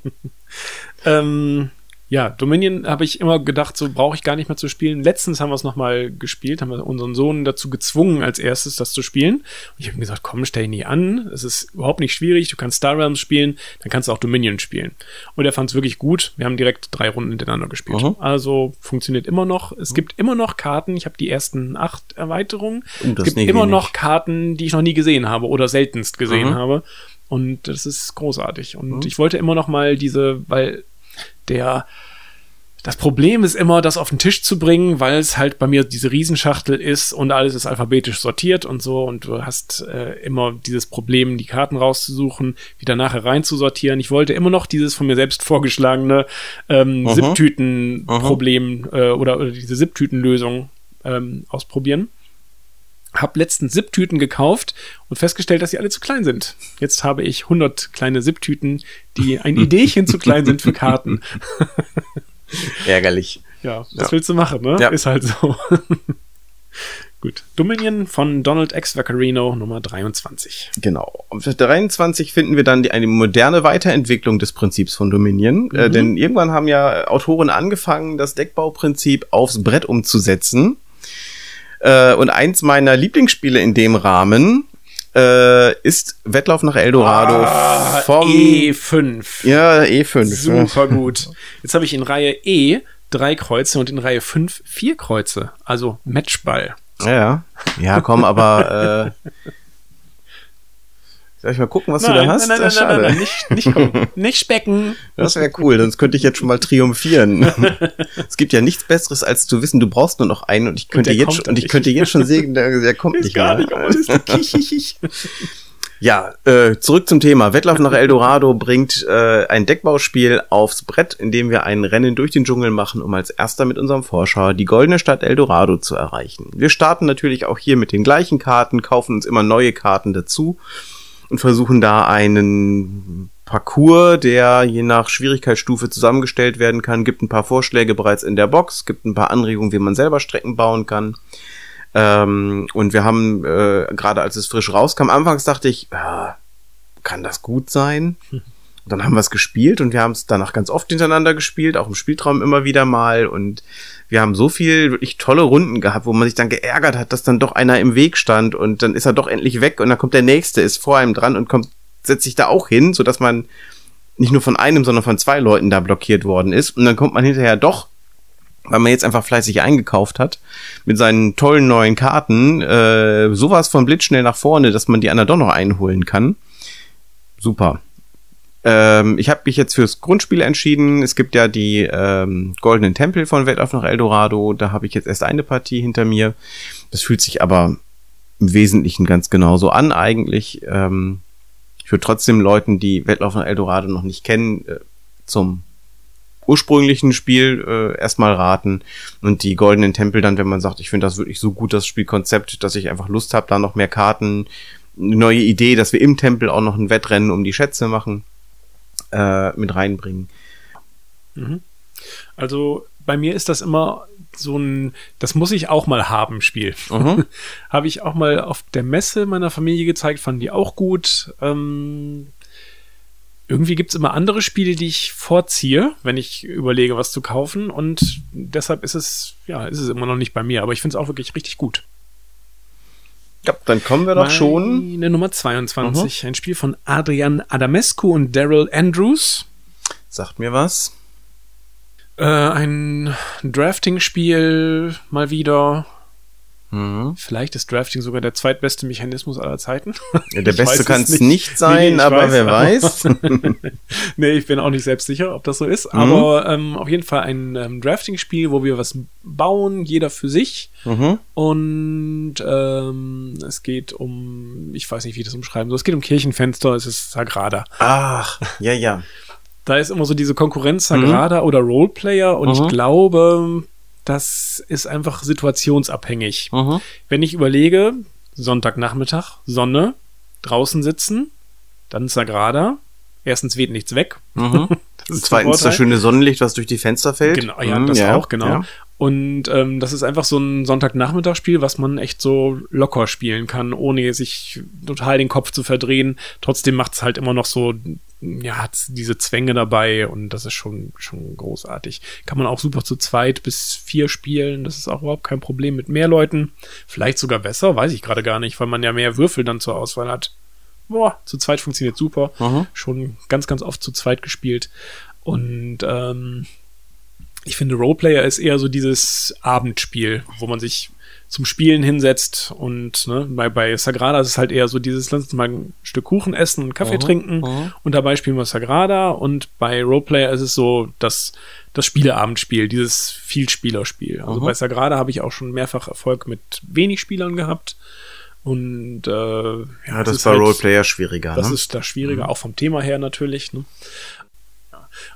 ähm, ja, Dominion habe ich immer gedacht, so brauche ich gar nicht mehr zu spielen. Letztens haben wir es nochmal gespielt, haben wir unseren Sohn dazu gezwungen, als erstes das zu spielen. Und ich habe ihm gesagt, komm, stell ihn nie an. Es ist überhaupt nicht schwierig. Du kannst Star Realms spielen, dann kannst du auch Dominion spielen. Und er fand es wirklich gut. Wir haben direkt drei Runden hintereinander gespielt. Mhm. Also funktioniert immer noch. Es mhm. gibt immer noch Karten. Ich habe die ersten acht Erweiterungen. Oh, es gibt immer wenig. noch Karten, die ich noch nie gesehen habe oder seltenst gesehen mhm. habe. Und das ist großartig. Und mhm. ich wollte immer noch mal diese, weil der das Problem ist immer, das auf den Tisch zu bringen, weil es halt bei mir diese Riesenschachtel ist und alles ist alphabetisch sortiert und so und du hast äh, immer dieses Problem, die Karten rauszusuchen, wieder nachher reinzusortieren. Ich wollte immer noch dieses von mir selbst vorgeschlagene ähm, Sipptüten-Problem äh, oder, oder diese Sipptüten-Lösung ähm, ausprobieren. Hab letzten Sipptüten gekauft und festgestellt, dass sie alle zu klein sind. Jetzt habe ich 100 kleine Sipptüten, die ein Ideechen zu klein sind für Karten. Ärgerlich. Ja, was ja. willst du machen, ne? Ja. Ist halt so. Gut. Dominion von Donald X. Vaccarino Nummer 23. Genau. Auf 23 finden wir dann die, eine moderne Weiterentwicklung des Prinzips von Dominion. Äh, mhm. Äh, denn irgendwann haben ja Autoren angefangen, das Deckbauprinzip aufs Brett umzusetzen. Äh, und eins meiner Lieblingsspiele in dem Rahmen äh, ist Wettlauf nach Eldorado ah, vom E5. Ja, E5. Super gut. Jetzt habe ich in Reihe E drei Kreuze und in Reihe 5 vier Kreuze. Also Matchball. Ja, ja, komm, aber äh, soll ich mal gucken, was nein, du da hast? Nein, nein, nein, nein, nein, nicht, nicht gucken. nicht specken. Das wäre cool, sonst könnte ich jetzt schon mal triumphieren. es gibt ja nichts Besseres, als zu wissen, du brauchst nur noch einen und ich könnte und jetzt und ich könnte jetzt schon sehen, der, der kommt nicht gar mehr. Nicht, Ja, äh, zurück zum Thema. Wettlauf nach Eldorado bringt äh, ein Deckbauspiel aufs Brett, in dem wir ein Rennen durch den Dschungel machen, um als erster mit unserem Vorschau die goldene Stadt Eldorado zu erreichen. Wir starten natürlich auch hier mit den gleichen Karten, kaufen uns immer neue Karten dazu und versuchen da einen Parcours, der je nach Schwierigkeitsstufe zusammengestellt werden kann. Gibt ein paar Vorschläge bereits in der Box, gibt ein paar Anregungen, wie man selber Strecken bauen kann. Ähm, und wir haben, äh, gerade als es frisch rauskam, anfangs dachte ich, äh, kann das gut sein? Und dann haben wir es gespielt und wir haben es danach ganz oft hintereinander gespielt, auch im Spieltraum immer wieder mal. Und wir haben so viel wirklich tolle Runden gehabt, wo man sich dann geärgert hat, dass dann doch einer im Weg stand und dann ist er doch endlich weg und dann kommt der nächste, ist vor einem dran und kommt, setzt sich da auch hin, so dass man nicht nur von einem, sondern von zwei Leuten da blockiert worden ist. Und dann kommt man hinterher doch weil man jetzt einfach fleißig eingekauft hat, mit seinen tollen neuen Karten, äh, sowas von blitzschnell nach vorne, dass man die anderen doch noch einholen kann. Super. Ähm, ich habe mich jetzt fürs Grundspiel entschieden. Es gibt ja die ähm, Goldenen Tempel von Wettauf nach Eldorado. Da habe ich jetzt erst eine Partie hinter mir. Das fühlt sich aber im Wesentlichen ganz genauso an eigentlich. Ähm, ich würde trotzdem Leuten, die Wettlauf nach Eldorado noch nicht kennen, äh, zum ursprünglichen Spiel äh, erstmal raten und die goldenen Tempel dann, wenn man sagt, ich finde das wirklich so gut, das Spielkonzept, dass ich einfach Lust habe, da noch mehr Karten, eine neue Idee, dass wir im Tempel auch noch ein Wettrennen um die Schätze machen, äh, mit reinbringen. Mhm. Also bei mir ist das immer so ein, das muss ich auch mal haben, Spiel. Mhm. Habe ich auch mal auf der Messe meiner Familie gezeigt, fanden die auch gut. Ähm, irgendwie gibt's immer andere Spiele, die ich vorziehe, wenn ich überlege, was zu kaufen. Und deshalb ist es, ja, ist es immer noch nicht bei mir. Aber ich finde es auch wirklich richtig gut. Ja, dann kommen wir doch Meine schon. Eine Nummer 22. Mhm. Ein Spiel von Adrian Adamescu und Daryl Andrews. Sagt mir was. Äh, ein Drafting-Spiel mal wieder Mhm. Vielleicht ist Drafting sogar der zweitbeste Mechanismus aller Zeiten. Ja, der beste kann es nicht. nicht sein, nee, aber weiß, wer weiß. nee, ich bin auch nicht selbst sicher, ob das so ist. Mhm. Aber ähm, auf jeden Fall ein ähm, Drafting-Spiel, wo wir was bauen, jeder für sich. Mhm. Und ähm, es geht um, ich weiß nicht, wie ich das umschreiben soll. Es geht um Kirchenfenster, es ist Sagrada. Ach, ja, ja. Da ist immer so diese Konkurrenz Sagrada mhm. oder Roleplayer und ich mhm. glaube, das ist einfach situationsabhängig. Mhm. Wenn ich überlege, Sonntagnachmittag, Sonne, draußen sitzen, dann ist Sagrada. Erstens weht nichts weg. Mhm. Zweitens das schöne Sonnenlicht, was durch die Fenster fällt. Genau, ja, mhm, das ja, auch, genau. Ja. Und ähm, das ist einfach so ein Sonntagnachmittagsspiel, was man echt so locker spielen kann, ohne sich total den Kopf zu verdrehen. Trotzdem macht es halt immer noch so, ja, hat diese Zwänge dabei und das ist schon, schon großartig. Kann man auch super zu zweit bis vier spielen. Das ist auch überhaupt kein Problem mit mehr Leuten. Vielleicht sogar besser, weiß ich gerade gar nicht, weil man ja mehr Würfel dann zur Auswahl hat. Boah, zu zweit funktioniert super. Mhm. Schon ganz, ganz oft zu zweit gespielt. Und ähm, ich finde, Roleplayer ist eher so dieses Abendspiel, wo man sich zum Spielen hinsetzt und ne, bei, bei Sagrada ist es halt eher so dieses, lass uns mal ein Stück Kuchen essen und Kaffee uh -huh, trinken uh -huh. und dabei spielen wir Sagrada und bei Roleplayer ist es so das, das Spieleabendspiel, dieses Vielspielerspiel. Also uh -huh. bei Sagrada habe ich auch schon mehrfach Erfolg mit wenig Spielern gehabt. Und äh, ja, das, ist bei halt, Roleplayer schwieriger. Das ne? ist da schwieriger, mhm. auch vom Thema her natürlich. Ne?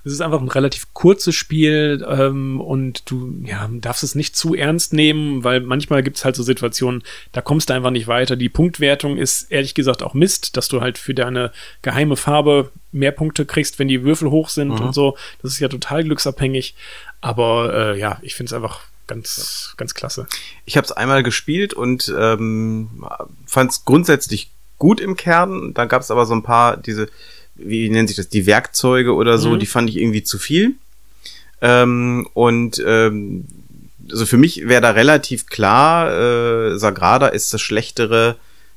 Es ist einfach ein relativ kurzes Spiel ähm, und du ja, darfst es nicht zu ernst nehmen, weil manchmal gibt es halt so Situationen, da kommst du einfach nicht weiter. Die Punktwertung ist ehrlich gesagt auch Mist, dass du halt für deine geheime Farbe mehr Punkte kriegst, wenn die Würfel hoch sind mhm. und so. Das ist ja total glücksabhängig. Aber äh, ja, ich finde es einfach ganz, ganz klasse. Ich habe es einmal gespielt und ähm, fand es grundsätzlich gut im Kern. Da gab es aber so ein paar diese wie nennt sich das, die Werkzeuge oder so, mhm. die fand ich irgendwie zu viel. Ähm, und ähm, also für mich wäre da relativ klar, äh, Sagrada ist das schlechtere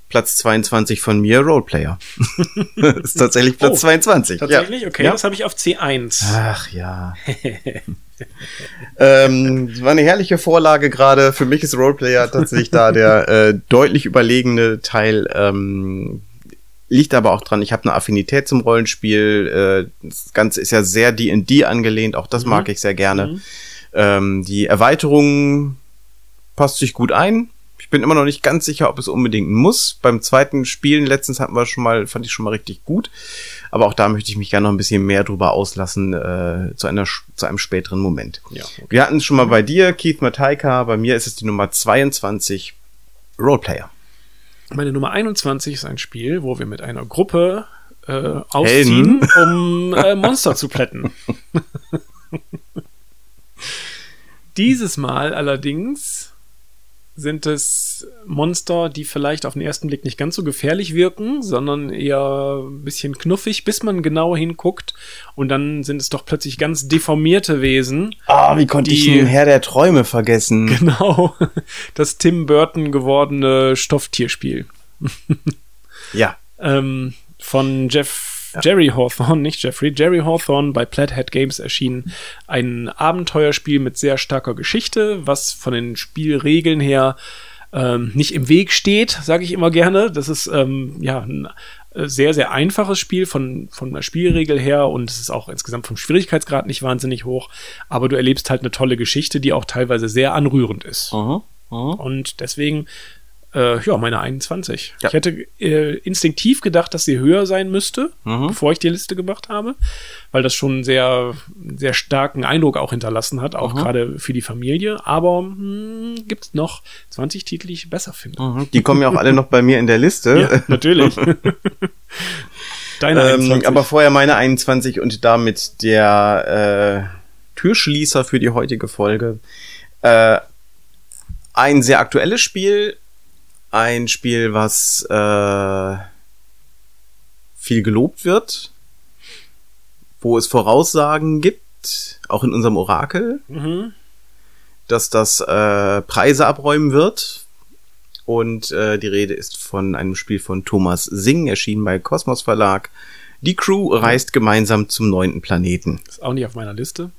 Platz 22 von mir, Roleplayer. ist tatsächlich Platz oh, 22. Tatsächlich? Ja. Okay, ja. das habe ich auf C1. Ach ja. ähm, war eine herrliche Vorlage gerade. Für mich ist Roleplayer tatsächlich da der äh, deutlich überlegene Teil. Ähm, Liegt aber auch dran, ich habe eine Affinität zum Rollenspiel. Äh, das Ganze ist ja sehr D&D angelehnt, auch das mhm. mag ich sehr gerne. Mhm. Ähm, die Erweiterung passt sich gut ein. Ich bin immer noch nicht ganz sicher, ob es unbedingt muss. Beim zweiten Spielen letztens hatten wir schon mal, fand ich schon mal richtig gut. Aber auch da möchte ich mich gerne noch ein bisschen mehr drüber auslassen äh, zu einer zu einem späteren Moment. Ja, okay. Wir hatten es schon mal bei dir, Keith Mataika. Bei mir ist es die Nummer 22, Roleplayer. Meine Nummer 21 ist ein Spiel, wo wir mit einer Gruppe äh, ausziehen, Helden. um äh, Monster zu plätten. Dieses Mal allerdings sind es Monster, die vielleicht auf den ersten Blick nicht ganz so gefährlich wirken, sondern eher ein bisschen knuffig, bis man genau hinguckt. Und dann sind es doch plötzlich ganz deformierte Wesen. Ah, wie konnte ich Die- den Herr der Träume vergessen? Genau. Das Tim Burton gewordene Stofftierspiel. Ja. ähm, von Jeff Jerry Hawthorne, nicht Jeffrey, Jerry Hawthorne bei Plathead Games erschienen. Ein Abenteuerspiel mit sehr starker Geschichte, was von den Spielregeln her ähm, nicht im Weg steht, sage ich immer gerne. Das ist ähm, ja ein äh, sehr, sehr einfaches Spiel von, von der Spielregel her und es ist auch insgesamt vom Schwierigkeitsgrad nicht wahnsinnig hoch. Aber du erlebst halt eine tolle Geschichte, die auch teilweise sehr anrührend ist. Und deswegen, äh, ja, meine 21. Ja. Ich hätte äh, instinktiv gedacht, dass sie höher sein müsste, Mhm. bevor ich die Liste gemacht habe, weil das schon einen sehr, sehr starken Eindruck auch hinterlassen hat, Mhm. auch gerade für die Familie. Aber hm, gibt es noch 20 Titel, die ich besser finde. Mhm. Die kommen ja auch alle noch bei mir in der Liste. Ja, natürlich. Deine Ähm, 21. aber vorher meine 21 und damit der äh, Türschließer für die heutige Folge. Äh, ein sehr aktuelles Spiel, ein Spiel, was äh, viel gelobt wird, wo es Voraussagen gibt, auch in unserem Orakel, mhm. dass das äh, Preise abräumen wird. Und äh, die Rede ist von einem Spiel von Thomas Singh, erschienen bei Kosmos Verlag. Die Crew reist gemeinsam zum neunten Planeten. Ist auch nicht auf meiner Liste,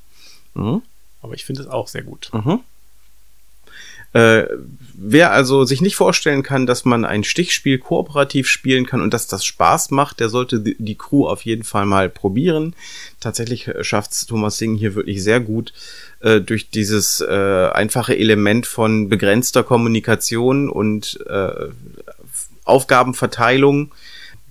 Mhm. aber ich finde es auch sehr gut. Mhm. Äh, wer also sich nicht vorstellen kann, dass man ein Stichspiel kooperativ spielen kann und dass das Spaß macht, der sollte die, Crew auf jeden Fall mal probieren. Tatsächlich schafft es Thomas Singh hier wirklich sehr gut äh, durch dieses äh, einfache Element von begrenzter Kommunikation und äh, Aufgabenverteilung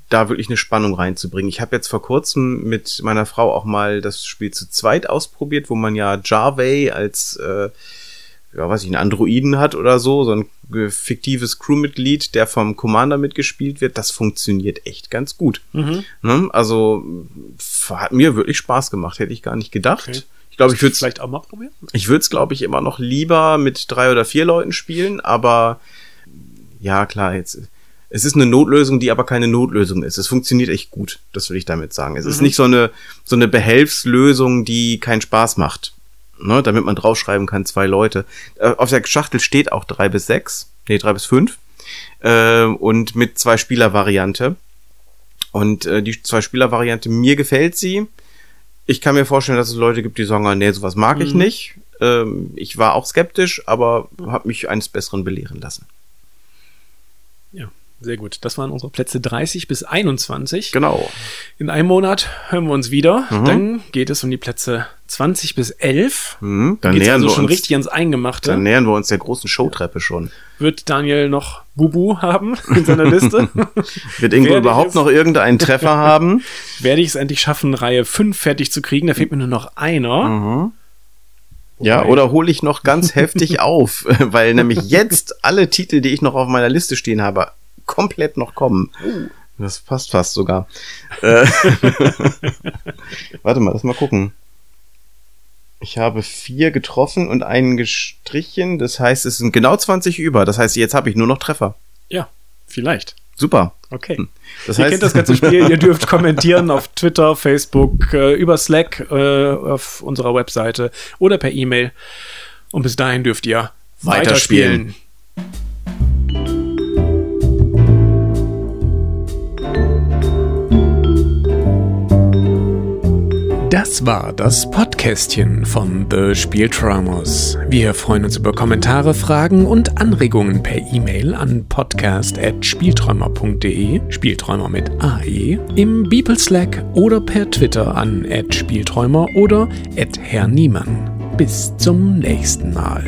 da wirklich eine Spannung reinzubringen. Ich habe jetzt vor kurzem mit meiner Frau auch mal das Spiel zu zweit ausprobiert, wo man ja Jarvey als äh, ja, weiß ich, einen Androiden hat oder so, so ein fiktives Crewmitglied, der vom Commander mitgespielt wird, das funktioniert echt ganz gut. Mhm. Ne? Also hat mir wirklich Spaß gemacht, hätte ich gar nicht gedacht. Okay. Ich glaube, ich würde es vielleicht auch mal probieren. ich würde es, glaube ich, immer noch lieber mit drei oder vier Leuten spielen, aber ja, klar, jetzt. Es ist eine Notlösung, die aber keine Notlösung ist. Es funktioniert echt gut, das will ich damit sagen. Es ist nicht so eine, so eine Behelfslösung, die keinen Spaß macht. Ne, damit man draufschreiben kann, zwei Leute. Äh, auf der Schachtel steht auch drei bis sechs, nee, drei bis fünf. Äh, und mit zwei Spieler-Variante. Und äh, die zwei Spieler-Variante, mir gefällt sie. Ich kann mir vorstellen, dass es Leute gibt, die sagen, ah, nee, sowas mag ich Mhm. nicht. Ähm, ich war auch skeptisch, aber habe mich eines Besseren belehren lassen. Ja, sehr gut. Das waren unsere Plätze 30 bis 21. Genau. In einem Monat hören wir uns wieder. Mhm. Dann geht es um die Plätze 20 bis 11. Mhm, Dann nähern also wir schon uns, richtig ans Eingemachte. dann nähern wir uns der großen Showtreppe schon. Wird Daniel noch Bubu haben in seiner Liste? Wird Ingo Werde überhaupt noch irgendeinen Treffer haben? Werde ich es endlich schaffen, Reihe 5 fertig zu kriegen? Da fehlt mir nur noch einer. Mhm. Ja, Wobei- oder hole ich noch ganz heftig auf, weil nämlich jetzt alle Titel, die ich noch auf meiner Liste stehen habe, komplett noch kommen. Das passt fast sogar. Äh, Warte mal, lass mal gucken. Ich habe vier getroffen und einen gestrichen. Das heißt, es sind genau 20 über. Das heißt, jetzt habe ich nur noch Treffer. Ja, vielleicht. Super. Okay. Das Ihr heißt, kennt das ganze Spiel. Ihr dürft kommentieren auf Twitter, Facebook, äh, über Slack, äh, auf unserer Webseite oder per E-Mail. Und bis dahin dürft ihr Weiterspielen. weiterspielen. Das war das Podcastchen von The Spieltraumers. Wir freuen uns über Kommentare, Fragen und Anregungen per E-Mail an podcast.spielträumer.de, Spielträumer mit AE, im Beeple Slack oder per Twitter an @spielträumer oder @herr Niemann. Bis zum nächsten Mal.